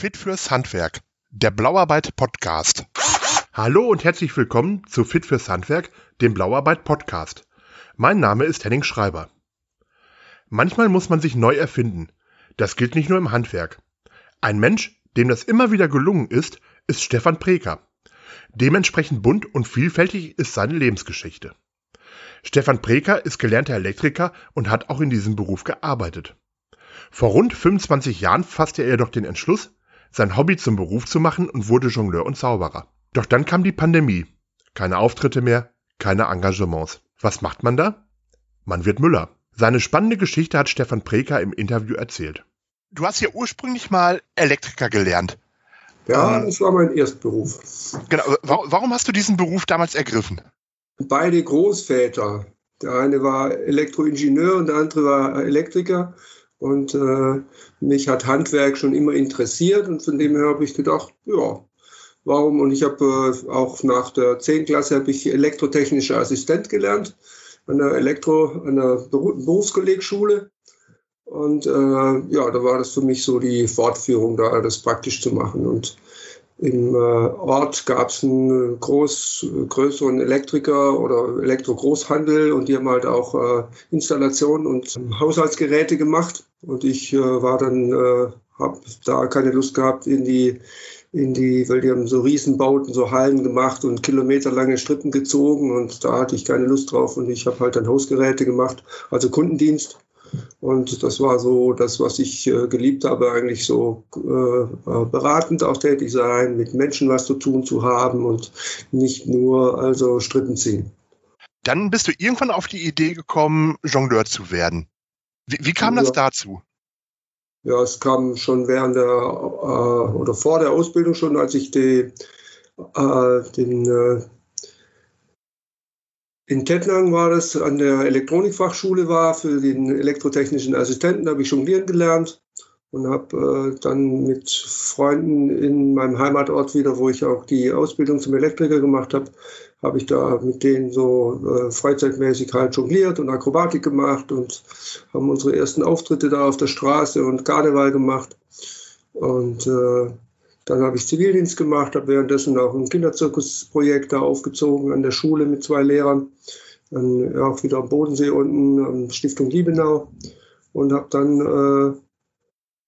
Fit fürs Handwerk, der Blauarbeit Podcast. Hallo und herzlich willkommen zu Fit fürs Handwerk, dem Blauarbeit Podcast. Mein Name ist Henning Schreiber. Manchmal muss man sich neu erfinden. Das gilt nicht nur im Handwerk. Ein Mensch, dem das immer wieder gelungen ist, ist Stefan Preker. Dementsprechend bunt und vielfältig ist seine Lebensgeschichte. Stefan Preker ist gelernter Elektriker und hat auch in diesem Beruf gearbeitet. Vor rund 25 Jahren fasste er jedoch den Entschluss, sein Hobby zum Beruf zu machen und wurde Jongleur und Zauberer. Doch dann kam die Pandemie. Keine Auftritte mehr, keine Engagements. Was macht man da? Man wird Müller. Seine spannende Geschichte hat Stefan Preker im Interview erzählt. Du hast ja ursprünglich mal Elektriker gelernt. Ja, ähm, das war mein Erstberuf. Genau. Warum hast du diesen Beruf damals ergriffen? Beide Großväter. Der eine war Elektroingenieur und der andere war Elektriker. Und äh, mich hat Handwerk schon immer interessiert und von dem her habe ich gedacht, ja, warum? Und ich habe äh, auch nach der 10. Klasse habe ich elektrotechnischer Assistent gelernt an der Elektro, an der Berufskollegschule. Und äh, ja, da war das für mich so die Fortführung, da das praktisch zu machen. Und im äh, Ort gab es einen groß, größeren Elektriker oder Elektro-Großhandel und die haben halt auch äh, Installationen und Haushaltsgeräte gemacht. Und ich äh, war dann, habe da keine Lust gehabt in die, in die, weil die haben so Riesenbauten, so Hallen gemacht und kilometerlange Strippen gezogen und da hatte ich keine Lust drauf und ich habe halt dann Hausgeräte gemacht, also Kundendienst. Und das war so das, was ich äh, geliebt habe, eigentlich so äh, äh, beratend auch tätig sein, mit Menschen was zu tun zu haben und nicht nur also Strippen ziehen. Dann bist du irgendwann auf die Idee gekommen, Jongleur zu werden. Wie, wie kam ja. das dazu? Ja, es kam schon während der äh, oder vor der Ausbildung schon, als ich die, äh, den äh, in Tettnang war das, an der Elektronikfachschule war, für den elektrotechnischen Assistenten habe ich jonglieren gelernt und habe äh, dann mit Freunden in meinem Heimatort wieder, wo ich auch die Ausbildung zum Elektriker gemacht habe, habe ich da mit denen so äh, freizeitmäßig halt jongliert und Akrobatik gemacht und haben unsere ersten Auftritte da auf der Straße und Karneval gemacht. Und äh, dann habe ich Zivildienst gemacht, habe währenddessen auch ein Kinderzirkusprojekt da aufgezogen an der Schule mit zwei Lehrern. Dann auch wieder am Bodensee unten, Stiftung Liebenau. Und habe dann äh,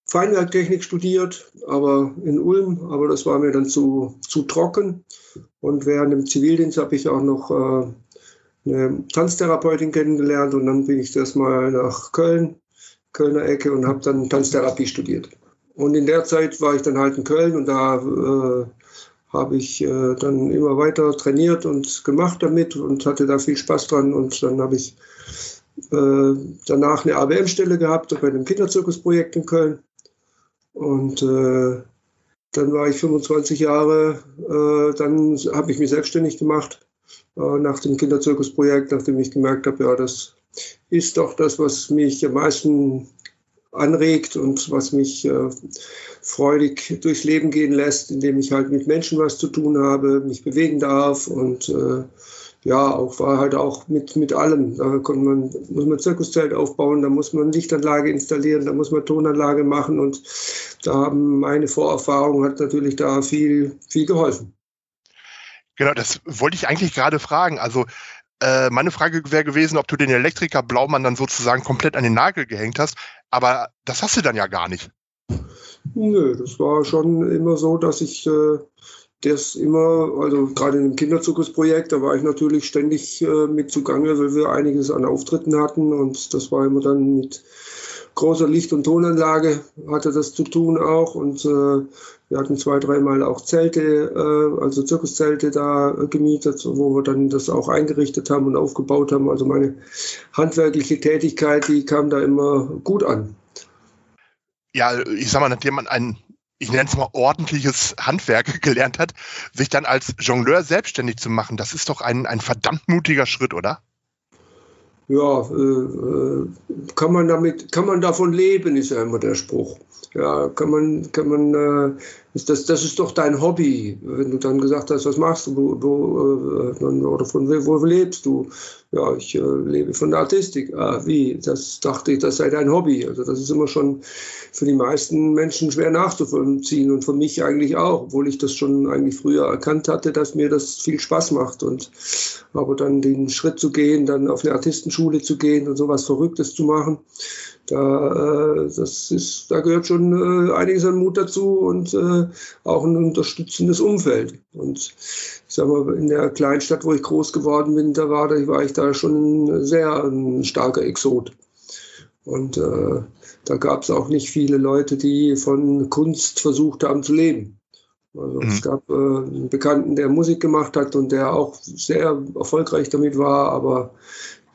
Feinwerktechnik studiert, aber in Ulm, aber das war mir dann zu, zu trocken. Und während dem Zivildienst habe ich auch noch äh, eine Tanztherapeutin kennengelernt und dann bin ich erstmal nach Köln, Kölner Ecke und habe dann Tanztherapie studiert. Und in der Zeit war ich dann halt in Köln und da äh, habe ich äh, dann immer weiter trainiert und gemacht damit und hatte da viel Spaß dran. Und dann habe ich äh, danach eine ABM-Stelle gehabt bei einem Kinderzirkusprojekt in Köln. Und äh, dann war ich 25 Jahre, äh, dann habe ich mich selbstständig gemacht äh, nach dem Kinderzirkusprojekt, nachdem ich gemerkt habe, ja, das ist doch das, was mich am meisten anregt und was mich äh, freudig durchs Leben gehen lässt, indem ich halt mit Menschen was zu tun habe, mich bewegen darf und äh, ja, auch war halt auch mit, mit allem. Da kann man, muss man Zirkuszelt aufbauen, da muss man Lichtanlage installieren, da muss man Tonanlage machen und da haben meine Vorerfahrungen hat natürlich da viel, viel geholfen. Genau, das wollte ich eigentlich gerade fragen. Also äh, meine Frage wäre gewesen, ob du den Elektriker Blaumann dann sozusagen komplett an den Nagel gehängt hast. Aber das hast du dann ja gar nicht. Nö, das war schon immer so, dass ich äh, das immer, also gerade dem Kinderzirkusprojekt, da war ich natürlich ständig äh, mit zugange, weil wir einiges an Auftritten hatten und das war immer dann mit großer Licht- und Tonanlage hatte das zu tun auch und äh, wir hatten zwei, dreimal auch Zelte, äh, also Zirkuszelte da äh, gemietet, wo wir dann das auch eingerichtet haben und aufgebaut haben. Also meine handwerkliche Tätigkeit, die kam da immer gut an. Ja, ich sag mal, nachdem man ein, ich nenne es mal ordentliches Handwerk gelernt hat, sich dann als Jongleur selbstständig zu machen, das ist doch ein, ein verdammt mutiger Schritt, oder? Ja, äh, äh, kann man damit, kann man davon leben, ist ja immer der Spruch. Ja, kann man, kann man, äh, das, das ist doch dein Hobby. Wenn du dann gesagt hast, was machst du, wo, wo, äh, oder von wo lebst du? Ja, ich äh, lebe von der Artistik. Ah, wie? Das dachte ich, das sei dein Hobby. Also das ist immer schon für die meisten Menschen schwer nachzuvollziehen und für mich eigentlich auch, obwohl ich das schon eigentlich früher erkannt hatte, dass mir das viel Spaß macht. Und aber dann den Schritt zu gehen, dann auf eine Artistenschule zu gehen und sowas Verrücktes zu machen, da, äh, das ist, da gehört schon äh, einiges an Mut dazu und äh, auch ein unterstützendes Umfeld. Und ich sag mal, in der Kleinstadt, wo ich groß geworden bin, da war, da war ich da schon sehr ein starker Exot. Und äh, da gab es auch nicht viele Leute, die von Kunst versucht haben zu leben. Also mhm. es gab äh, einen Bekannten, der Musik gemacht hat und der auch sehr erfolgreich damit war, aber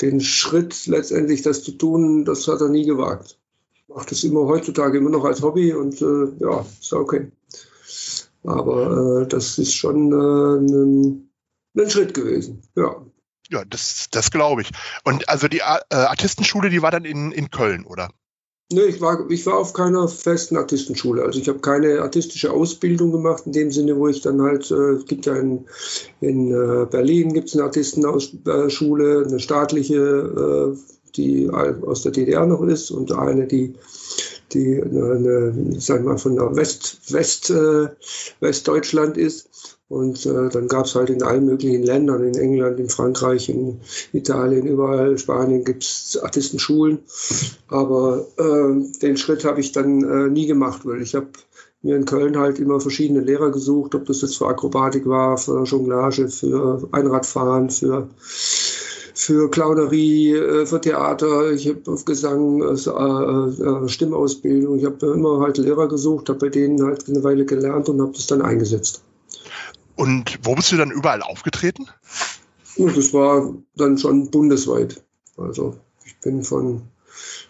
den Schritt letztendlich das zu tun, das hat er nie gewagt. Macht es immer heutzutage immer noch als Hobby und äh, ja, ist okay. Aber äh, das ist schon äh, ein, Schritt gewesen, ja. Ja, das, das glaube ich. Und also die äh, Artistenschule, die war dann in, in Köln, oder? Nee, ich war, ich war auf keiner festen Artistenschule. Also ich habe keine artistische Ausbildung gemacht in dem Sinne, wo ich dann halt, äh, gibt ja in, in äh, Berlin gibt es eine Artistenschule, eine staatliche, äh, die aus der DDR noch ist und eine, die die eine, eine, sagen wir mal, von der West, West, äh, Westdeutschland ist. Und äh, dann gab es halt in allen möglichen Ländern, in England, in Frankreich, in Italien, überall, Spanien gibt es Artistenschulen. Aber äh, den Schritt habe ich dann äh, nie gemacht, weil ich habe mir in Köln halt immer verschiedene Lehrer gesucht, ob das jetzt für Akrobatik war, für Jonglage, für Einradfahren, für für Clownerie, äh, für Theater, ich habe auf Gesang, also, äh, äh, Stimmausbildung, ich habe immer halt Lehrer gesucht, habe bei denen halt eine Weile gelernt und habe das dann eingesetzt. Und wo bist du dann überall aufgetreten? Das war dann schon bundesweit. Also ich bin von,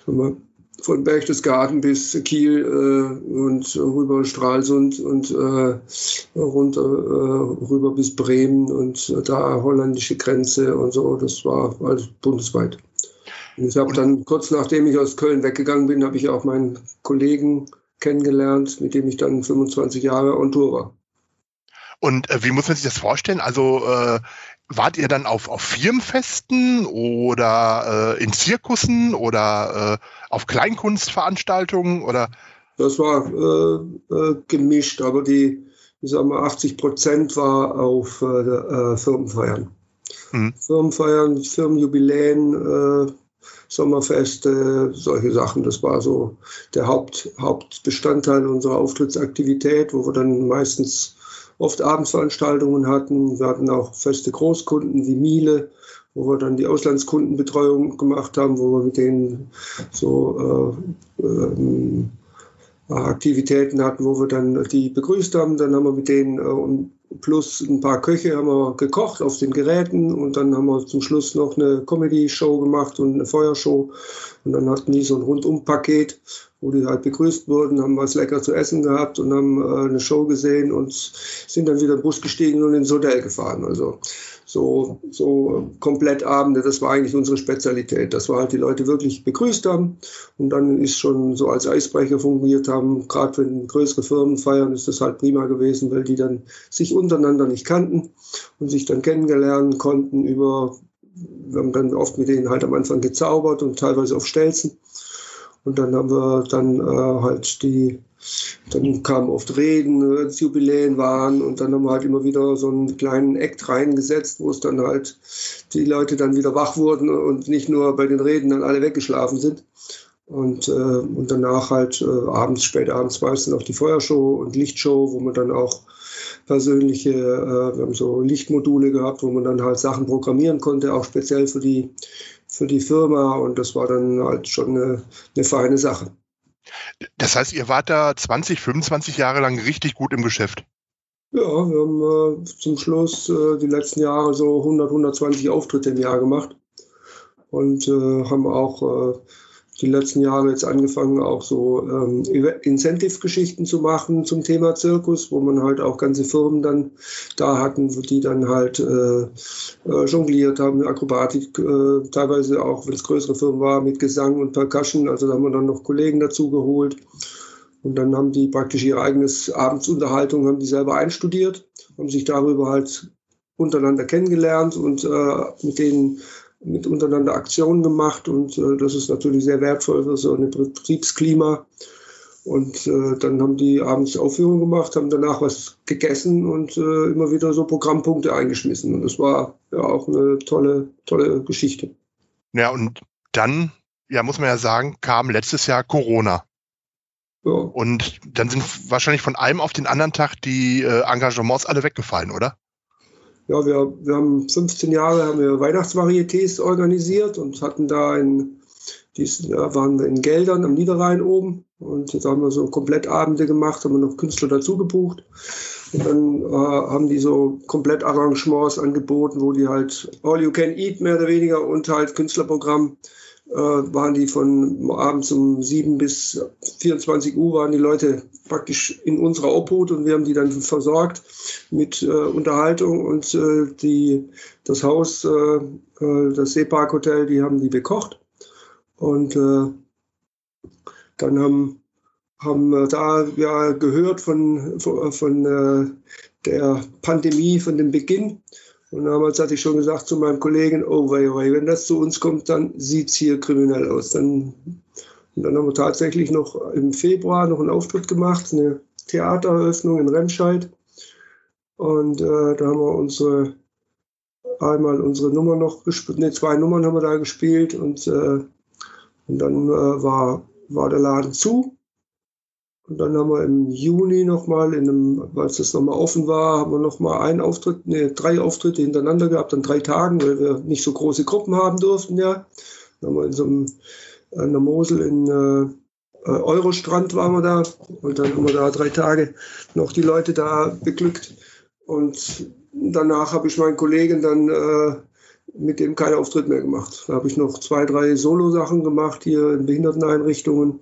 von Berchtesgaden bis Kiel äh, und rüber Stralsund und äh, runter äh, rüber bis Bremen und da holländische Grenze und so. Das war also bundesweit. Und ich habe dann kurz nachdem ich aus Köln weggegangen bin, habe ich auch meinen Kollegen kennengelernt, mit dem ich dann 25 Jahre on Tour war. Und äh, wie muss man sich das vorstellen? Also äh, wart ihr dann auf, auf Firmenfesten oder äh, in Zirkussen oder äh, auf Kleinkunstveranstaltungen oder? Das war äh, äh, gemischt, aber die, ich sag mal, 80 Prozent war auf Firmenfeiern. Mhm. Firmenfeiern, Firmenjubiläen, Sommerfeste, solche Sachen. Das war so der Haupt, Hauptbestandteil unserer Auftrittsaktivität, wo wir dann meistens oft Abendsveranstaltungen hatten. Wir hatten auch feste Großkunden wie Miele, wo wir dann die Auslandskundenbetreuung gemacht haben, wo wir mit denen so äh, ähm, Aktivitäten hatten, wo wir dann die begrüßt haben. Dann haben wir mit denen äh, plus ein paar Köche haben wir gekocht auf den Geräten und dann haben wir zum Schluss noch eine Comedy-Show gemacht und eine Feuershow und dann hatten die so ein Rundum-Paket wo die halt begrüßt wurden, haben was lecker zu essen gehabt und haben äh, eine Show gesehen und sind dann wieder im Bus gestiegen und ins Hotel gefahren. Also so, so komplett Abende, das war eigentlich unsere Spezialität, dass wir halt die Leute wirklich begrüßt haben und dann ist schon so als Eisbrecher fungiert haben. Gerade wenn größere Firmen feiern, ist das halt prima gewesen, weil die dann sich untereinander nicht kannten und sich dann kennengelernt konnten über, wir haben dann oft mit denen halt am Anfang gezaubert und teilweise auf Stelzen. Und dann haben wir dann äh, halt die, dann kamen oft Reden, es Jubiläen waren und dann haben wir halt immer wieder so einen kleinen Act reingesetzt, wo es dann halt die Leute dann wieder wach wurden und nicht nur bei den Reden dann alle weggeschlafen sind. Und, äh, und danach halt äh, abends, spät abends war es dann auch die Feuershow und Lichtshow, wo man dann auch persönliche, äh, wir haben so Lichtmodule gehabt, wo man dann halt Sachen programmieren konnte, auch speziell für die für die Firma und das war dann halt schon eine, eine feine Sache. Das heißt, ihr wart da 20, 25 Jahre lang richtig gut im Geschäft. Ja, wir haben äh, zum Schluss äh, die letzten Jahre so 100, 120 Auftritte im Jahr gemacht und äh, haben auch äh, die letzten Jahre jetzt angefangen, auch so ähm, Incentive-Geschichten zu machen zum Thema Zirkus, wo man halt auch ganze Firmen dann da hatten, die dann halt äh, äh, jongliert haben, Akrobatik, äh, teilweise auch, wenn es größere Firmen war, mit Gesang und Percussion. Also da haben wir dann noch Kollegen dazu geholt. Und dann haben die praktisch ihr eigenes Abendsunterhaltung, haben die selber einstudiert, haben sich darüber halt untereinander kennengelernt und äh, mit denen mit untereinander Aktionen gemacht. Und äh, das ist natürlich sehr wertvoll für so ein Betriebsklima. Und äh, dann haben die abends Aufführungen gemacht, haben danach was gegessen und äh, immer wieder so Programmpunkte eingeschmissen. Und das war ja auch eine tolle, tolle Geschichte. Ja, und dann, ja, muss man ja sagen, kam letztes Jahr Corona. Ja. Und dann sind wahrscheinlich von einem auf den anderen Tag die äh, Engagements alle weggefallen, oder? Ja, wir, wir haben 15 Jahre haben wir Weihnachtsvarietés organisiert und hatten da in, dies, waren wir in Geldern am Niederrhein oben und da haben wir so Komplettabende gemacht, haben wir noch Künstler dazu gebucht. Und dann äh, haben die so Komplettarrangements angeboten, wo die halt All You Can Eat mehr oder weniger und halt Künstlerprogramm waren die von abends um 7 bis 24 Uhr waren die Leute praktisch in unserer Obhut und wir haben die dann versorgt mit äh, Unterhaltung und äh, die, das Haus, äh, äh das Seepark Hotel, die haben die bekocht und äh, dann haben, haben wir da ja gehört von, von, von äh, der Pandemie, von dem Beginn und damals hatte ich schon gesagt zu meinem Kollegen, oh wei, wei, wenn das zu uns kommt, dann sieht es hier kriminell aus. Dann, und dann haben wir tatsächlich noch im Februar noch einen Auftritt gemacht, eine Theatereröffnung in Remscheid. Und äh, da haben wir unsere einmal unsere Nummer noch gespielt, ne, zwei Nummern haben wir da gespielt und, äh, und dann äh, war, war der Laden zu. Und dann haben wir im Juni nochmal, in einem, als das nochmal offen war, haben wir nochmal einen Auftritt, nee, drei Auftritte hintereinander gehabt an drei Tagen, weil wir nicht so große Gruppen haben durften, ja. Dann haben wir in so einem, an der Mosel in äh, Eurostrand waren wir da und dann haben wir da drei Tage noch die Leute da beglückt. Und danach habe ich meinen Kollegen dann äh, mit dem keinen Auftritt mehr gemacht. Da habe ich noch zwei, drei Solo-Sachen gemacht hier in Behinderteneinrichtungen.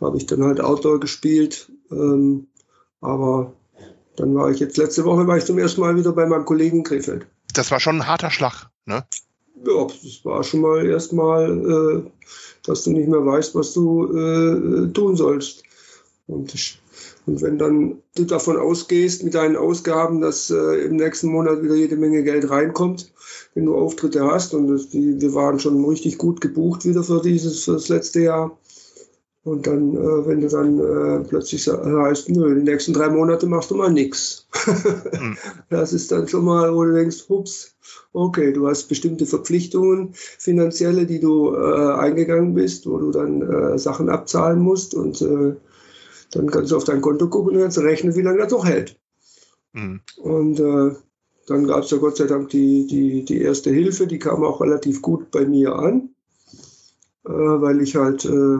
Habe ich dann halt Outdoor gespielt. Ähm, aber dann war ich jetzt letzte Woche war ich zum ersten Mal wieder bei meinem Kollegen Krefeld. Das war schon ein harter Schlag, ne? Ja, das war schon mal erstmal, äh, dass du nicht mehr weißt, was du äh, tun sollst. Und ich und wenn dann du davon ausgehst mit deinen Ausgaben, dass äh, im nächsten Monat wieder jede Menge Geld reinkommt, wenn du Auftritte hast und das, die, wir waren schon richtig gut gebucht wieder für dieses für das letzte Jahr. Und dann, äh, wenn du dann äh, plötzlich heißt, nö, die nächsten drei Monate machst du mal nichts. Mhm. Das ist dann schon mal, wo du denkst, hups, okay, du hast bestimmte Verpflichtungen, finanzielle, die du äh, eingegangen bist, wo du dann äh, Sachen abzahlen musst und äh, dann kannst du auf dein Konto gucken und kannst rechnen, wie lange das noch hält. Mhm. Und äh, dann gab es ja Gott sei Dank die, die, die erste Hilfe, die kam auch relativ gut bei mir an, äh, weil ich halt äh,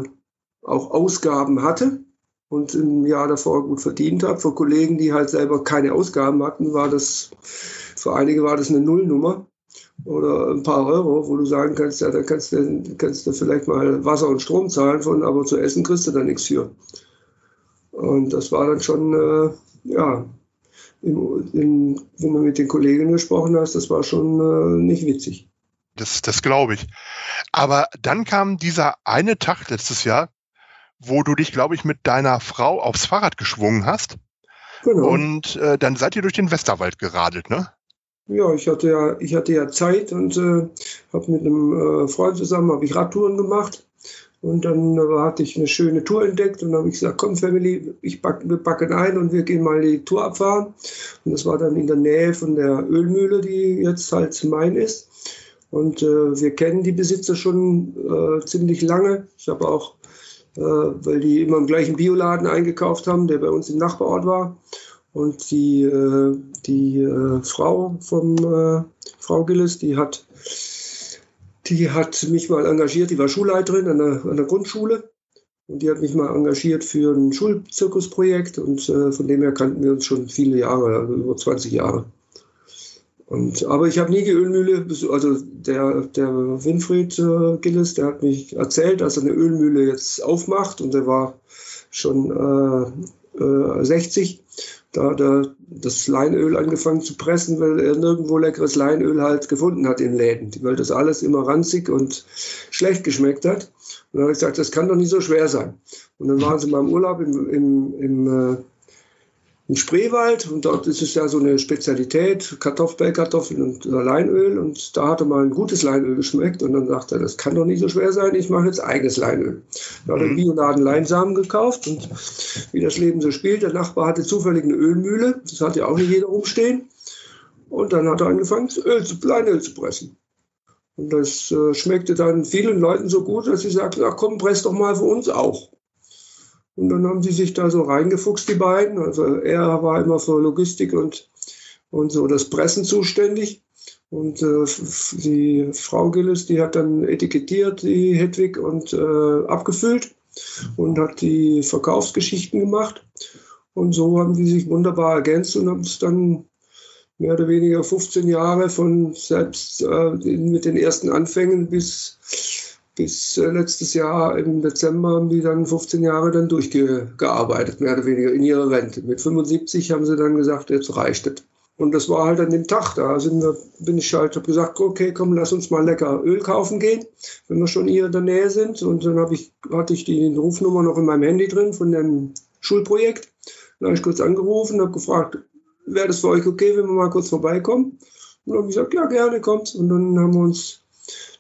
auch Ausgaben hatte und im Jahr davor gut verdient habe. Für Kollegen, die halt selber keine Ausgaben hatten, war das, für einige war das eine Nullnummer oder ein paar Euro, wo du sagen kannst, ja, da kannst du, kannst du vielleicht mal Wasser und Strom zahlen von, aber zu essen kriegst du da nichts für. Und das war dann schon, äh, ja, in, in, wenn du mit den Kollegen gesprochen hast, das war schon äh, nicht witzig. Das, das glaube ich. Aber dann kam dieser eine Tag letztes Jahr, wo du dich, glaube ich, mit deiner Frau aufs Fahrrad geschwungen hast. Genau. Und äh, dann seid ihr durch den Westerwald geradelt, ne? Ja, ich hatte ja, ich hatte ja Zeit und äh, habe mit einem äh, Freund zusammen habe ich Radtouren gemacht. Und dann hatte ich eine schöne Tour entdeckt und dann habe ich gesagt, komm Family, ich back, wir backen ein und wir gehen mal die Tour abfahren. Und das war dann in der Nähe von der Ölmühle, die jetzt halt mein ist. Und äh, wir kennen die Besitzer schon äh, ziemlich lange. Ich habe auch, äh, weil die immer im gleichen Bioladen eingekauft haben, der bei uns im Nachbarort war. Und die, äh, die äh, Frau vom äh, Frau Gilles, die hat die hat mich mal engagiert, die war Schulleiterin an der, an der Grundschule. Und die hat mich mal engagiert für ein Schulzirkusprojekt. Und äh, von dem her kannten wir uns schon viele Jahre, also über 20 Jahre. Und, aber ich habe nie die Ölmühle, also der, der Winfried äh, Gilles, der hat mich erzählt, dass er eine Ölmühle jetzt aufmacht. Und der war schon äh, äh, 60 da er das Leinöl angefangen zu pressen, weil er nirgendwo leckeres Leinöl halt gefunden hat in Läden, weil das alles immer ranzig und schlecht geschmeckt hat. Und dann habe ich gesagt, das kann doch nicht so schwer sein. Und dann waren sie mal im Urlaub im, im, im, äh, im Spreewald und dort ist es ja so eine Spezialität, Kartoffelkartoffeln und Leinöl und da hatte mal ein gutes Leinöl geschmeckt und dann sagte er, das kann doch nicht so schwer sein, ich mache jetzt eigenes Leinöl. Da hat er einen Bioladen Leinsamen gekauft und wie das Leben so spielt, der Nachbar hatte zufällig eine Ölmühle, das hat ja auch nicht jeder rumstehen und dann hat er angefangen, Öl zu, Leinöl zu pressen. Und das äh, schmeckte dann vielen Leuten so gut, dass sie sagten, ach komm, press doch mal für uns auch. Und dann haben sie sich da so reingefuchst, die beiden. Also er war immer für Logistik und, und so das Pressen zuständig. Und äh, die Frau Gilles, die hat dann etikettiert, die Hedwig, und äh, abgefüllt und hat die Verkaufsgeschichten gemacht. Und so haben die sich wunderbar ergänzt und haben es dann mehr oder weniger 15 Jahre von selbst äh, mit den ersten Anfängen bis bis äh, letztes Jahr im Dezember haben die dann 15 Jahre dann durchgearbeitet, mehr oder weniger in ihrer Rente. Mit 75 haben sie dann gesagt, jetzt reicht es. Und das war halt an dem Tag, da sind wir, bin ich halt, habe gesagt, okay, komm, lass uns mal lecker Öl kaufen gehen, wenn wir schon hier in der Nähe sind. Und dann ich, hatte ich die Rufnummer noch in meinem Handy drin von dem Schulprojekt. Dann habe ich kurz angerufen, habe gefragt, wäre das für euch okay, wenn wir mal kurz vorbeikommen? Und dann habe ich gesagt, ja, gerne, kommt. Und dann haben wir uns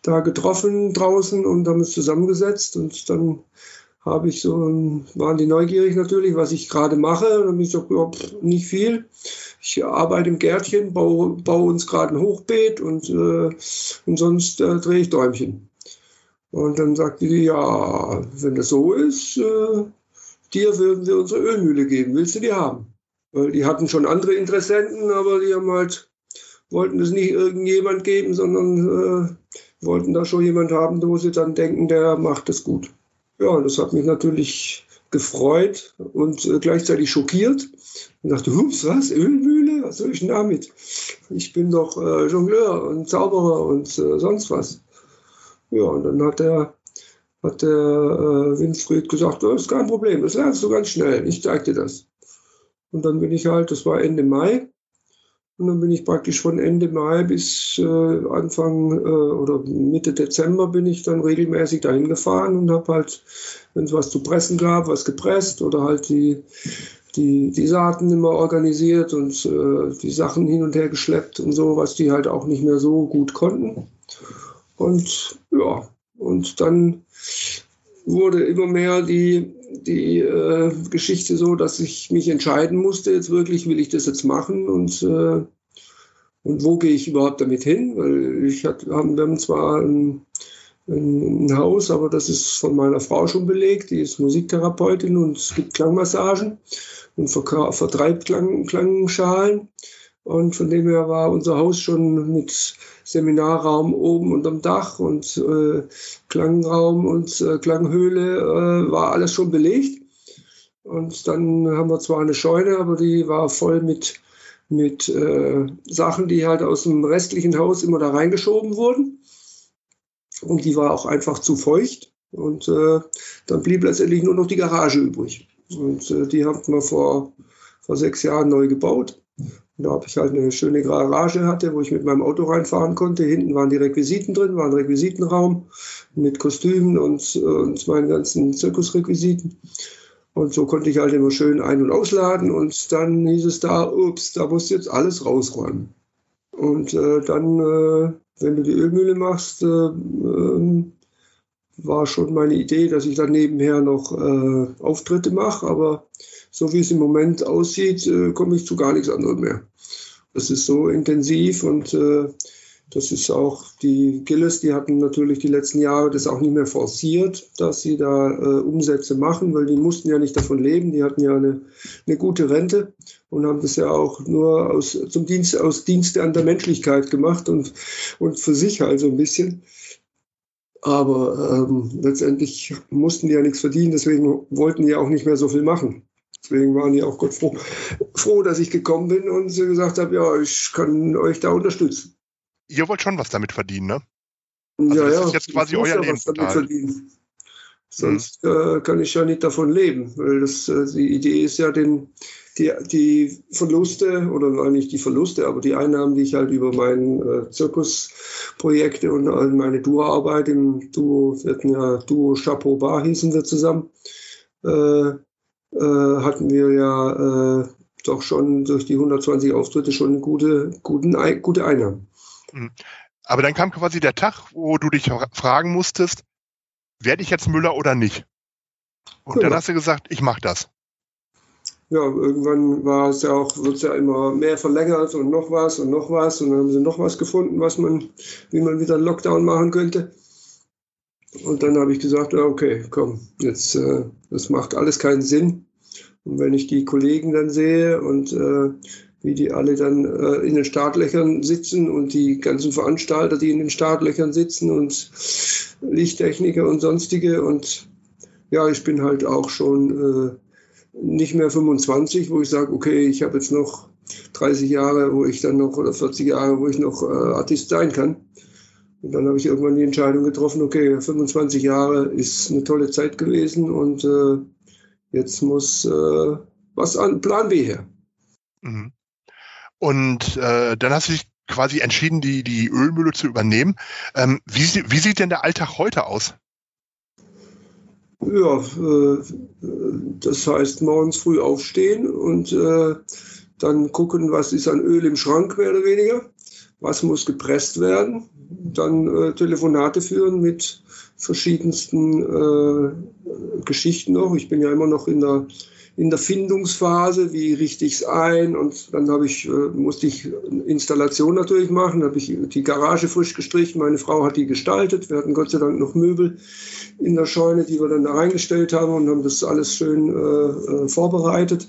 da getroffen draußen und haben uns zusammengesetzt und dann habe ich so, waren die neugierig natürlich, was ich gerade mache. Und dann habe ich gesagt, ja, nicht viel. Ich arbeite im Gärtchen, baue, baue uns gerade ein Hochbeet und, äh, und sonst äh, drehe ich Däumchen. Und dann sagte die, ja, wenn das so ist, äh, dir würden wir unsere Ölmühle geben. Willst du die haben? Weil die hatten schon andere Interessenten, aber die haben halt, wollten es nicht irgendjemand geben, sondern äh, wollten da schon jemand haben, wo sie dann denken, der macht es gut. Ja, das hat mich natürlich gefreut und äh, gleichzeitig schockiert. Und dachte, hups, was, Ölmühle? Was soll ich denn damit? Ich bin doch äh, Jongleur und Zauberer und äh, sonst was. Ja, und dann hat der, hat der äh, Winfried gesagt, das ist kein Problem, das lernst du ganz schnell, ich zeig dir das. Und dann bin ich halt, das war Ende Mai, und dann bin ich praktisch von Ende Mai bis äh, Anfang äh, oder Mitte Dezember bin ich dann regelmäßig dahin gefahren und habe halt, wenn es was zu pressen gab, was gepresst oder halt die, die, die Saaten immer organisiert und äh, die Sachen hin und her geschleppt und so, was die halt auch nicht mehr so gut konnten. Und ja, und dann wurde immer mehr die, die äh, Geschichte so, dass ich mich entscheiden musste, jetzt wirklich will ich das jetzt machen und, äh, und wo gehe ich überhaupt damit hin? Weil ich hatte, haben, wir haben zwar ein, ein, ein, Haus, aber das ist von meiner Frau schon belegt, die ist Musiktherapeutin und es gibt Klangmassagen und vertreibt Klang, Klangschalen. Und von dem her war unser Haus schon mit Seminarraum oben unterm Dach und äh, Klangraum und äh, Klanghöhle äh, war alles schon belegt. Und dann haben wir zwar eine Scheune, aber die war voll mit, mit äh, Sachen, die halt aus dem restlichen Haus immer da reingeschoben wurden. Und die war auch einfach zu feucht. Und äh, dann blieb letztendlich nur noch die Garage übrig. Und äh, die haben wir vor, vor sechs Jahren neu gebaut. Da habe ich halt eine schöne Garage hatte, wo ich mit meinem Auto reinfahren konnte. Hinten waren die Requisiten drin, war ein Requisitenraum mit Kostümen und, und meinen ganzen Zirkusrequisiten. Und so konnte ich halt immer schön ein- und ausladen. Und dann hieß es da, ups, da musst du jetzt alles rausräumen. Und äh, dann, äh, wenn du die Ölmühle machst, äh, ähm, war schon meine Idee, dass ich dann nebenher noch äh, Auftritte mache. Aber so wie es im Moment aussieht, äh, komme ich zu gar nichts anderem mehr. Das ist so intensiv und äh, das ist auch die Gilles, die hatten natürlich die letzten Jahre das auch nicht mehr forciert, dass sie da äh, Umsätze machen, weil die mussten ja nicht davon leben. Die hatten ja eine, eine gute Rente und haben das ja auch nur aus, zum Dienst, aus Dienste an der Menschlichkeit gemacht und, und für sich also ein bisschen. Aber ähm, letztendlich mussten die ja nichts verdienen, deswegen wollten die auch nicht mehr so viel machen. Deswegen waren die auch Gott froh, froh, dass ich gekommen bin und sie gesagt habe, ja, ich kann euch da unterstützen. Ihr wollt schon was damit verdienen, ne? Also ja, das ja. ist jetzt quasi euer ja verdienen. Sonst hm. äh, kann ich ja nicht davon leben, weil das, äh, die Idee ist ja, den, die, die Verluste oder eigentlich die Verluste, aber die Einnahmen, die ich halt über meine äh, Zirkusprojekte und meine Duo-Arbeit im Duo, wir hatten ja Duo Chapeau Bar hießen wir zusammen, äh, äh, hatten wir ja äh, doch schon durch die 120 Auftritte schon gute, guten, gute Einnahmen. Mhm. Aber dann kam quasi der Tag, wo du dich fragen musstest, werde ich jetzt Müller oder nicht? Und genau. dann hast du gesagt, ich mache das. Ja, irgendwann war es ja auch, wird es ja immer mehr verlängert und noch was und noch was und dann haben sie noch was gefunden, was man, wie man wieder einen Lockdown machen könnte. Und dann habe ich gesagt, okay, komm, jetzt, äh, das macht alles keinen Sinn. Und wenn ich die Kollegen dann sehe und äh, wie die alle dann äh, in den Startlöchern sitzen und die ganzen Veranstalter, die in den Startlöchern sitzen und Lichttechniker und sonstige. Und ja, ich bin halt auch schon äh, nicht mehr 25, wo ich sage, okay, ich habe jetzt noch 30 Jahre, wo ich dann noch, oder 40 Jahre, wo ich noch äh, Artist sein kann. Und dann habe ich irgendwann die Entscheidung getroffen, okay, 25 Jahre ist eine tolle Zeit gewesen und äh, jetzt muss äh, was an Plan B her. Mhm. Und äh, dann hast du dich quasi entschieden, die, die Ölmühle zu übernehmen. Ähm, wie, wie sieht denn der Alltag heute aus? Ja, äh, das heißt morgens früh aufstehen und äh, dann gucken, was ist an Öl im Schrank mehr oder weniger, was muss gepresst werden, dann äh, Telefonate führen mit verschiedensten äh, Geschichten noch. Ich bin ja immer noch in der in der Findungsphase, wie richte ich es ein und dann habe ich, äh, musste ich Installation natürlich machen, habe ich die Garage frisch gestrichen, meine Frau hat die gestaltet, wir hatten Gott sei Dank noch Möbel in der Scheune, die wir dann da reingestellt haben und haben das alles schön äh, äh vorbereitet.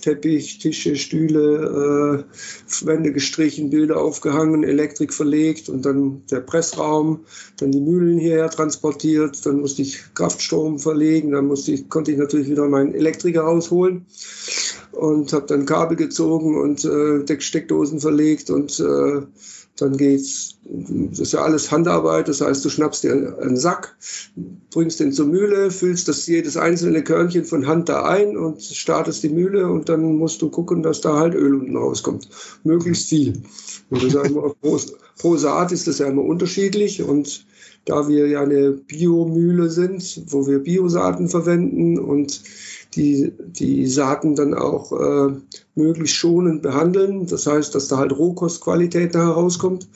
Teppich, Tische, Stühle, äh, Wände gestrichen, Bilder aufgehangen, Elektrik verlegt und dann der Pressraum, dann die Mühlen hierher transportiert, dann musste ich Kraftstrom verlegen, dann musste ich, konnte ich natürlich wieder meinen Elektriker rausholen und habe dann Kabel gezogen und äh, Steckdosen verlegt und äh, dann geht's, das ist ja alles Handarbeit, das heißt, du schnappst dir einen Sack, bringst den zur Mühle, füllst das jedes einzelne Körnchen von Hand da ein und startest die Mühle und dann musst du gucken, dass da halt Öl unten rauskommt. Möglichst viel. Und das ist immer, pro, pro Saat ist das ja immer unterschiedlich und da wir ja eine Biomühle sind, wo wir Biosaaten verwenden und die, die Saaten dann auch äh, möglichst schonend behandeln. Das heißt, dass da halt Rohkostqualität da herauskommt.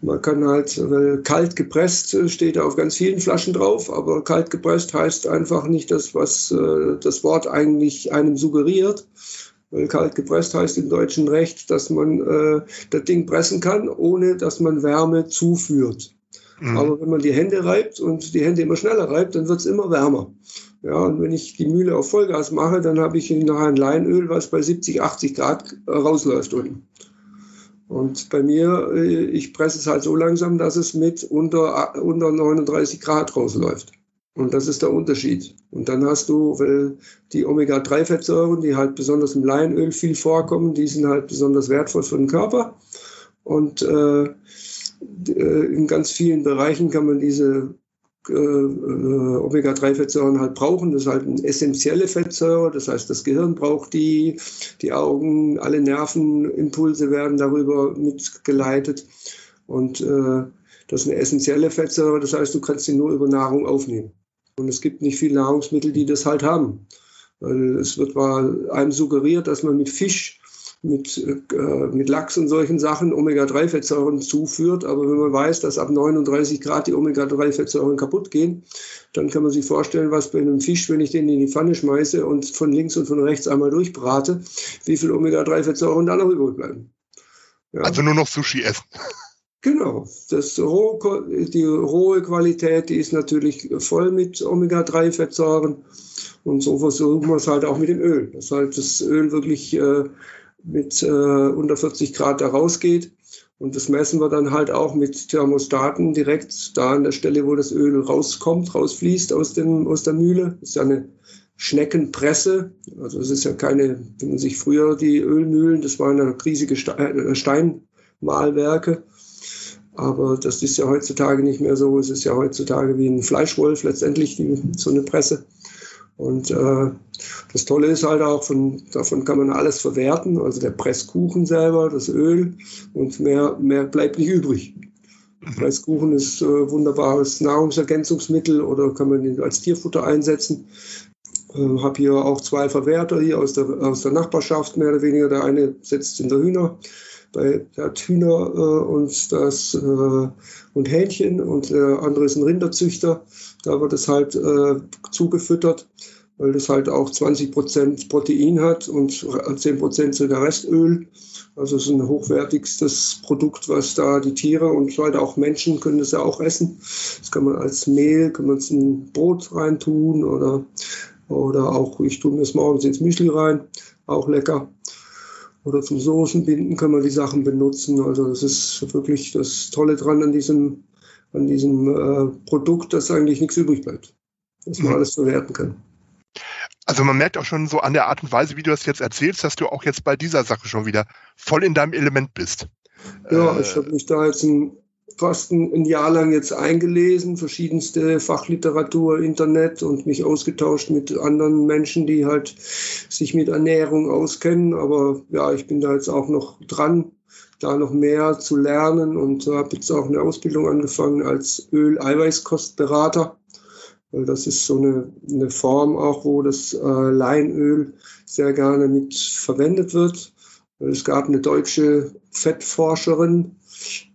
Man kann halt, weil kalt gepresst äh, steht auf ganz vielen Flaschen drauf, aber kalt gepresst heißt einfach nicht das, was äh, das Wort eigentlich einem suggeriert. Weil kalt gepresst heißt im deutschen Recht, dass man äh, das Ding pressen kann, ohne dass man Wärme zuführt. Mhm. Aber wenn man die Hände reibt und die Hände immer schneller reibt, dann wird es immer wärmer. Ja, und wenn ich die Mühle auf Vollgas mache, dann habe ich nachher ein Leinöl, was bei 70, 80 Grad äh, rausläuft unten. Und bei mir, äh, ich presse es halt so langsam, dass es mit unter, äh, unter 39 Grad rausläuft. Und das ist der Unterschied. Und dann hast du, die Omega-3-Fettsäuren, die halt besonders im Leinöl viel vorkommen, die sind halt besonders wertvoll für den Körper. Und äh, in ganz vielen Bereichen kann man diese äh, äh, Omega-3-Fettsäuren halt brauchen. Das ist halt eine essentielle Fettsäure. Das heißt, das Gehirn braucht die, die Augen, alle Nervenimpulse werden darüber mitgeleitet. Und äh, das ist eine essentielle Fettsäure. Das heißt, du kannst sie nur über Nahrung aufnehmen. Und es gibt nicht viele Nahrungsmittel, die das halt haben. Weil es wird mal einem suggeriert, dass man mit Fisch mit, äh, mit Lachs und solchen Sachen Omega-3-Fettsäuren zuführt. Aber wenn man weiß, dass ab 39 Grad die Omega-3-Fettsäuren kaputt gehen, dann kann man sich vorstellen, was bei einem Fisch, wenn ich den in die Pfanne schmeiße und von links und von rechts einmal durchbrate, wie viel Omega-3-Fettsäuren da noch übrig bleiben. Ja. Also nur noch Sushi essen. Genau, das roh, die rohe Qualität, die ist natürlich voll mit Omega-3-Fettsäuren. Und so versuchen wir es halt auch mit dem Öl. Dass halt das Öl wirklich äh, mit äh, unter 40 Grad da rausgeht. Und das messen wir dann halt auch mit Thermostaten direkt da an der Stelle, wo das Öl rauskommt, rausfließt aus, dem, aus der Mühle. Das ist ja eine Schneckenpresse. Also es ist ja keine, wenn man sich früher die Ölmühlen, das waren ja riesige äh, Steinmalwerke. Aber das ist ja heutzutage nicht mehr so. Es ist ja heutzutage wie ein Fleischwolf letztendlich, die, so eine Presse. Und äh, das Tolle ist halt auch, von, davon kann man alles verwerten, also der Presskuchen selber, das Öl und mehr, mehr bleibt nicht übrig. Mhm. Presskuchen ist äh, wunderbares Nahrungsergänzungsmittel oder kann man ihn als Tierfutter einsetzen. Äh, habe hier auch zwei Verwerter hier aus der, aus der Nachbarschaft, mehr oder weniger. Der eine sitzt in der Hühner, bei, der hat Hühner äh, und, das, äh, und Hähnchen und der andere ist ein Rinderzüchter. Da wird es halt äh, zugefüttert, weil das halt auch 20 Prozent Protein hat und 10 Prozent sogar Restöl. Also es ist ein hochwertigstes Produkt, was da die Tiere und leider auch Menschen können das ja auch essen. Das kann man als Mehl, kann man es in Brot reintun oder, oder auch, ich tue mir das morgens ins Müsli rein, auch lecker. Oder zum Soßen binden kann man die Sachen benutzen. Also das ist wirklich das Tolle dran an diesem, an diesem äh, Produkt, dass eigentlich nichts übrig bleibt. Dass man mhm. alles verwerten kann. Also man merkt auch schon so an der Art und Weise, wie du das jetzt erzählst, dass du auch jetzt bei dieser Sache schon wieder voll in deinem Element bist. Ja, äh, ich habe mich da jetzt ein, fast ein, ein, Jahr lang jetzt eingelesen, verschiedenste Fachliteratur, Internet und mich ausgetauscht mit anderen Menschen, die halt sich mit Ernährung auskennen. Aber ja, ich bin da jetzt auch noch dran, da noch mehr zu lernen und habe jetzt auch eine Ausbildung angefangen als Öl-Eiweißkostberater weil das ist so eine, eine Form auch, wo das äh, Leinöl sehr gerne mit verwendet wird. Es gab eine deutsche Fettforscherin,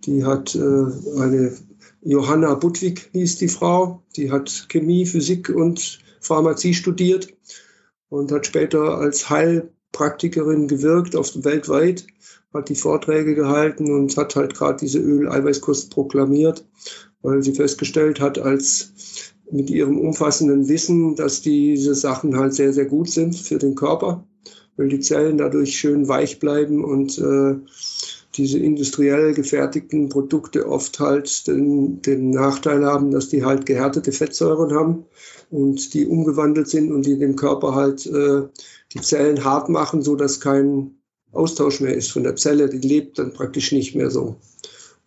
die hat äh, eine Johanna Budwig hieß die Frau, die hat Chemie, Physik und Pharmazie studiert und hat später als Heilpraktikerin gewirkt auf weltweit, hat die Vorträge gehalten und hat halt gerade diese Öl-Eiweißkost proklamiert, weil sie festgestellt hat, als mit ihrem umfassenden Wissen, dass diese Sachen halt sehr, sehr gut sind für den Körper, weil die Zellen dadurch schön weich bleiben und äh, diese industriell gefertigten Produkte oft halt den, den Nachteil haben, dass die halt gehärtete Fettsäuren haben und die umgewandelt sind und die dem Körper halt äh, die Zellen hart machen, so dass kein Austausch mehr ist von der Zelle. Die lebt dann praktisch nicht mehr so.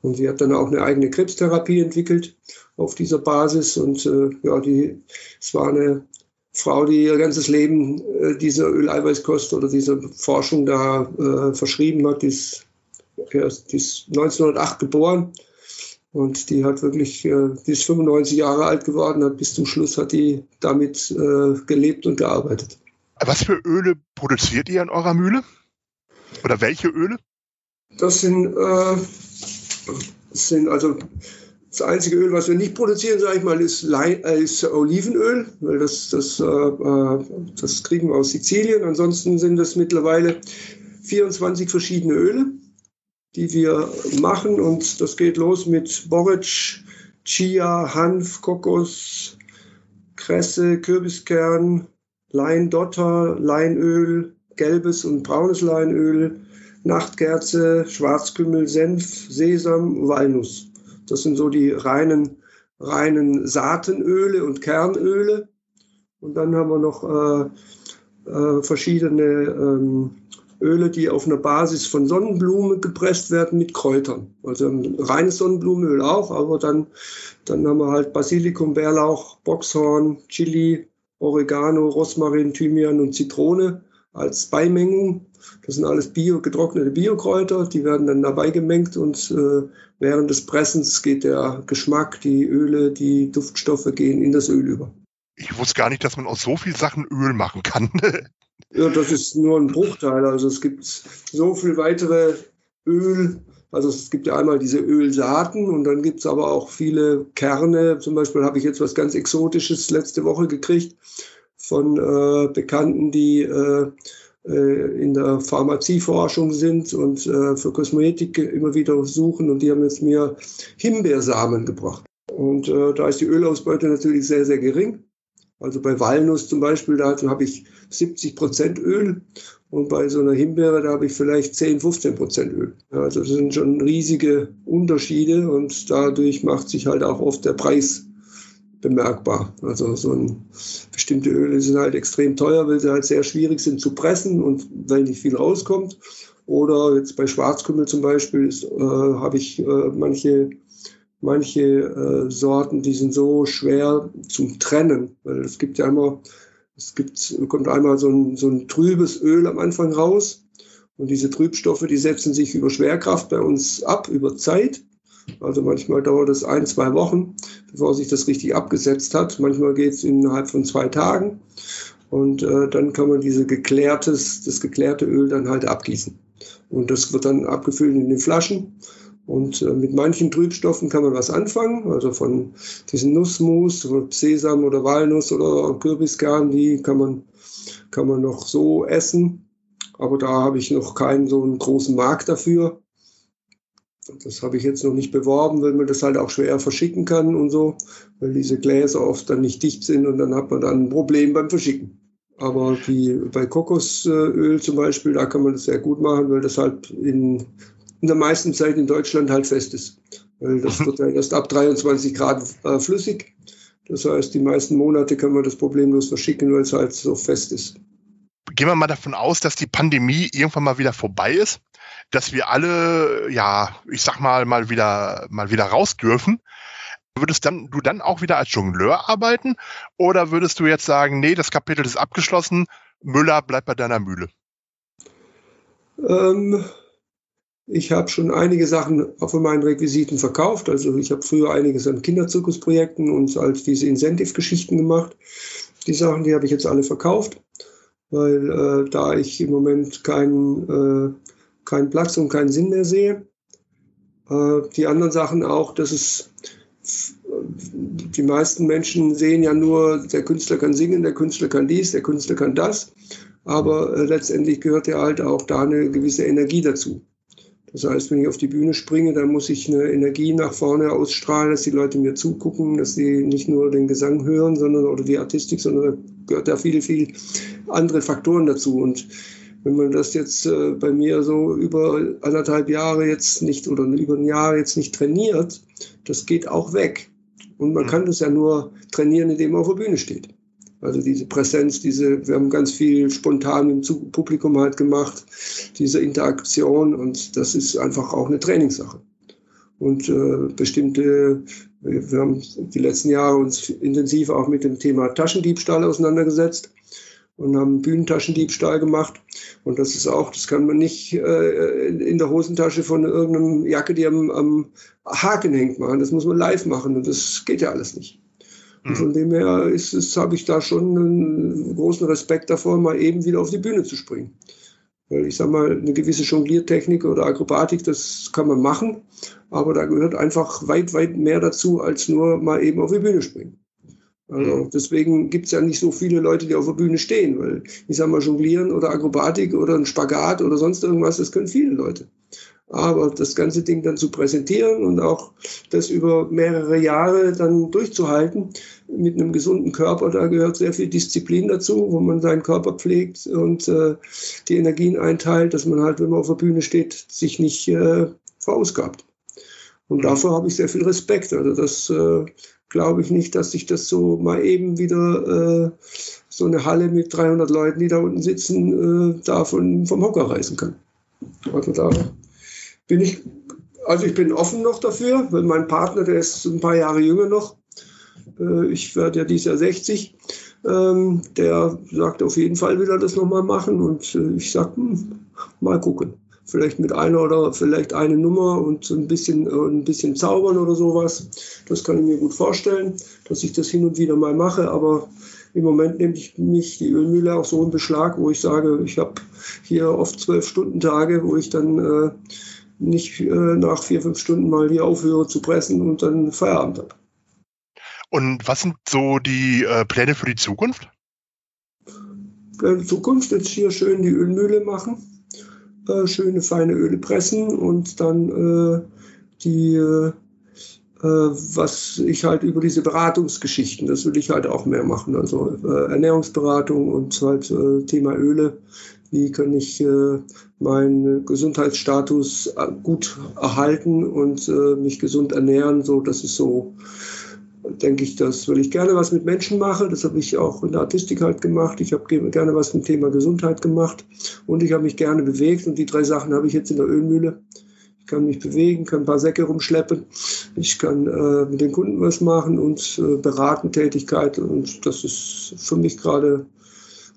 Und sie hat dann auch eine eigene Krebstherapie entwickelt auf dieser Basis. Und äh, ja, die, es war eine Frau, die ihr ganzes Leben äh, diese Öleiweißkost oder diese Forschung da äh, verschrieben hat. Die ist, die ist 1908 geboren und die hat wirklich, äh, die ist 95 Jahre alt geworden, hat bis zum Schluss hat die damit äh, gelebt und gearbeitet. Was für Öle produziert ihr in eurer Mühle? Oder welche Öle? Das sind, äh, sind also das einzige Öl, was wir nicht produzieren, sage ich mal, ist, äh, ist Olivenöl, weil das, das, äh, das kriegen wir aus Sizilien. Ansonsten sind das mittlerweile 24 verschiedene Öle, die wir machen. Und das geht los mit Boric, Chia, Hanf, Kokos, Kresse, Kürbiskern, Leindotter, Leinöl, gelbes und braunes Leinöl, Nachtkerze, Schwarzkümmel, Senf, Sesam, Walnuss. Das sind so die reinen, reinen Saatenöle und Kernöle. Und dann haben wir noch äh, äh, verschiedene ähm, Öle, die auf einer Basis von Sonnenblume gepresst werden mit Kräutern. Also ein reines Sonnenblumenöl auch, aber dann, dann haben wir halt Basilikum, Bärlauch, Boxhorn, Chili, Oregano, Rosmarin, Thymian und Zitrone als Beimengung. Das sind alles bio, getrocknete Biokräuter, die werden dann dabei gemengt und äh, während des Pressens geht der Geschmack, die Öle, die Duftstoffe gehen in das Öl über. Ich wusste gar nicht, dass man aus so viel Sachen Öl machen kann. ja, das ist nur ein Bruchteil. Also es gibt so viel weitere Öl. Also es gibt ja einmal diese Ölsaaten und dann gibt es aber auch viele Kerne. Zum Beispiel habe ich jetzt was ganz Exotisches letzte Woche gekriegt von äh, Bekannten, die äh, äh, in der Pharmazieforschung sind und äh, für Kosmetik immer wieder suchen. Und die haben jetzt mir Himbeersamen gebracht. Und äh, da ist die Ölausbeute natürlich sehr, sehr gering. Also bei Walnuss zum Beispiel, da habe ich 70 Prozent Öl. Und bei so einer Himbeere, da habe ich vielleicht 10, 15 Prozent Öl. Also das sind schon riesige Unterschiede und dadurch macht sich halt auch oft der Preis bemerkbar. Also so ein, bestimmte Öle sind halt extrem teuer, weil sie halt sehr schwierig sind zu pressen und weil nicht viel rauskommt. Oder jetzt bei Schwarzkümmel zum Beispiel äh, habe ich äh, manche, manche äh, Sorten, die sind so schwer zum Trennen, weil es gibt ja immer, es gibt, kommt einmal so ein, so ein trübes Öl am Anfang raus und diese Trübstoffe, die setzen sich über Schwerkraft bei uns ab, über Zeit. Also manchmal dauert es ein, zwei Wochen, bevor sich das richtig abgesetzt hat. Manchmal geht es innerhalb von zwei Tagen. Und äh, dann kann man diese geklärtes, das geklärte Öl dann halt abgießen. Und das wird dann abgefüllt in den Flaschen. Und äh, mit manchen Trübstoffen kann man was anfangen. Also von diesen Nussmus, Sesam oder Walnuss oder Kürbiskern, die kann man, kann man noch so essen. Aber da habe ich noch keinen so einen großen Markt dafür. Das habe ich jetzt noch nicht beworben, weil man das halt auch schwer verschicken kann und so, weil diese Gläser oft dann nicht dicht sind und dann hat man dann ein Problem beim Verschicken. Aber die, bei Kokosöl zum Beispiel, da kann man das sehr gut machen, weil das halt in, in der meisten Zeit in Deutschland halt fest ist. Weil das wird ja erst ab 23 Grad äh, flüssig. Das heißt, die meisten Monate kann man das problemlos verschicken, weil es halt so fest ist. Gehen wir mal davon aus, dass die Pandemie irgendwann mal wieder vorbei ist, dass wir alle, ja, ich sag mal, mal wieder, mal wieder raus dürfen. Würdest dann, du dann auch wieder als Jongleur arbeiten oder würdest du jetzt sagen, nee, das Kapitel ist abgeschlossen, Müller bleibt bei deiner Mühle? Ähm, ich habe schon einige Sachen von meinen Requisiten verkauft. Also ich habe früher einiges an Kinderzirkusprojekten und als diese Incentive-Geschichten gemacht. Die Sachen, die habe ich jetzt alle verkauft, weil äh, da ich im Moment keinen äh, keinen Platz und keinen Sinn mehr sehe. Äh, die anderen Sachen auch, dass es die meisten Menschen sehen ja nur, der Künstler kann singen, der Künstler kann dies, der Künstler kann das. Aber äh, letztendlich gehört ja halt auch da eine gewisse Energie dazu. Das heißt, wenn ich auf die Bühne springe, dann muss ich eine Energie nach vorne ausstrahlen, dass die Leute mir zugucken, dass sie nicht nur den Gesang hören, sondern oder die Artistik, sondern da gehört ja viel, viel andere Faktoren dazu. Und wenn man das jetzt äh, bei mir so über anderthalb Jahre jetzt nicht oder über ein Jahr jetzt nicht trainiert, das geht auch weg. Und man mhm. kann das ja nur trainieren, indem man auf der Bühne steht. Also diese Präsenz, diese, wir haben ganz viel spontan im Publikum halt gemacht, diese Interaktion und das ist einfach auch eine Trainingssache. Und äh, bestimmte, wir haben die letzten Jahre uns intensiv auch mit dem Thema Taschendiebstahl auseinandergesetzt und haben Bühnentaschendiebstahl gemacht. Und das ist auch, das kann man nicht äh, in der Hosentasche von irgendeinem Jacke, die am, am Haken hängt, machen. Das muss man live machen und das geht ja alles nicht. Und mhm. von dem her ist es, habe ich da schon einen großen Respekt davor, mal eben wieder auf die Bühne zu springen. Weil ich sage mal, eine gewisse Jongliertechnik oder Akrobatik, das kann man machen, aber da gehört einfach weit, weit mehr dazu, als nur mal eben auf die Bühne springen. Also mhm. deswegen gibt es ja nicht so viele Leute, die auf der Bühne stehen, weil ich sag mal, Jonglieren oder Akrobatik oder ein Spagat oder sonst irgendwas, das können viele Leute. Aber das ganze Ding dann zu präsentieren und auch das über mehrere Jahre dann durchzuhalten mit einem gesunden Körper, da gehört sehr viel Disziplin dazu, wo man seinen Körper pflegt und äh, die Energien einteilt, dass man halt, wenn man auf der Bühne steht, sich nicht äh, verausgabt. Und dafür habe ich sehr viel Respekt. Also das äh, glaube ich nicht, dass sich das so mal eben wieder äh, so eine Halle mit 300 Leuten, die da unten sitzen, äh, davon vom Hocker reißen kann. Also da bin ich, also ich bin offen noch dafür, weil mein Partner, der ist ein paar Jahre jünger noch. Äh, ich werde ja dieses Jahr 60. Ähm, der sagt auf jeden Fall will er das nochmal machen und äh, ich sag, hm, mal gucken vielleicht mit einer oder vielleicht eine Nummer und ein bisschen, äh, ein bisschen zaubern oder sowas. Das kann ich mir gut vorstellen, dass ich das hin und wieder mal mache, aber im Moment nehme ich mich die Ölmühle auch so in Beschlag, wo ich sage, ich habe hier oft zwölf Stunden Tage, wo ich dann äh, nicht äh, nach vier, fünf Stunden mal hier aufhöre zu pressen und dann Feierabend habe. Und was sind so die äh, Pläne für die Zukunft? Pläne Zukunft jetzt hier schön die Ölmühle machen äh, schöne feine Öle pressen und dann äh, die, äh, was ich halt über diese Beratungsgeschichten, das will ich halt auch mehr machen. Also äh, Ernährungsberatung und halt äh, Thema Öle. Wie kann ich äh, meinen Gesundheitsstatus äh, gut erhalten und äh, mich gesund ernähren? So, das ist so denke ich, das will ich gerne was mit Menschen machen. Das habe ich auch in der Artistik halt gemacht. Ich habe gerne was zum Thema Gesundheit gemacht und ich habe mich gerne bewegt und die drei Sachen habe ich jetzt in der Ölmühle. Ich kann mich bewegen, kann ein paar Säcke rumschleppen, ich kann äh, mit den Kunden was machen und äh, beraten Tätigkeit und das ist für mich gerade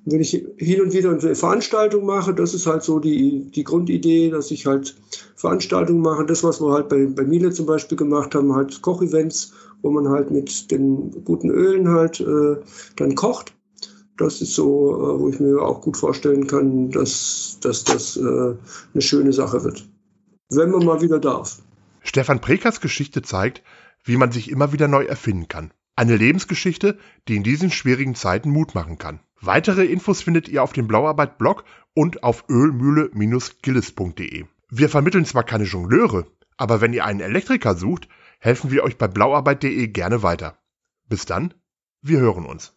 wenn ich hin und wieder eine Veranstaltung mache, das ist halt so die, die Grundidee, dass ich halt Veranstaltungen mache. Das, was wir halt bei, bei Miele zum Beispiel gemacht haben, halt Kochevents wo man halt mit den guten Ölen halt äh, dann kocht. das ist so, äh, wo ich mir auch gut vorstellen kann, dass, dass das äh, eine schöne Sache wird. Wenn man mal wieder darf. Stefan Prekers Geschichte zeigt, wie man sich immer wieder neu erfinden kann. Eine Lebensgeschichte, die in diesen schwierigen Zeiten Mut machen kann. Weitere Infos findet ihr auf dem Blauarbeit-Blog und auf ölmühle-gilles.de. Wir vermitteln zwar keine Jongleure, aber wenn ihr einen Elektriker sucht, helfen wir euch bei blauarbeit.de gerne weiter. Bis dann, wir hören uns.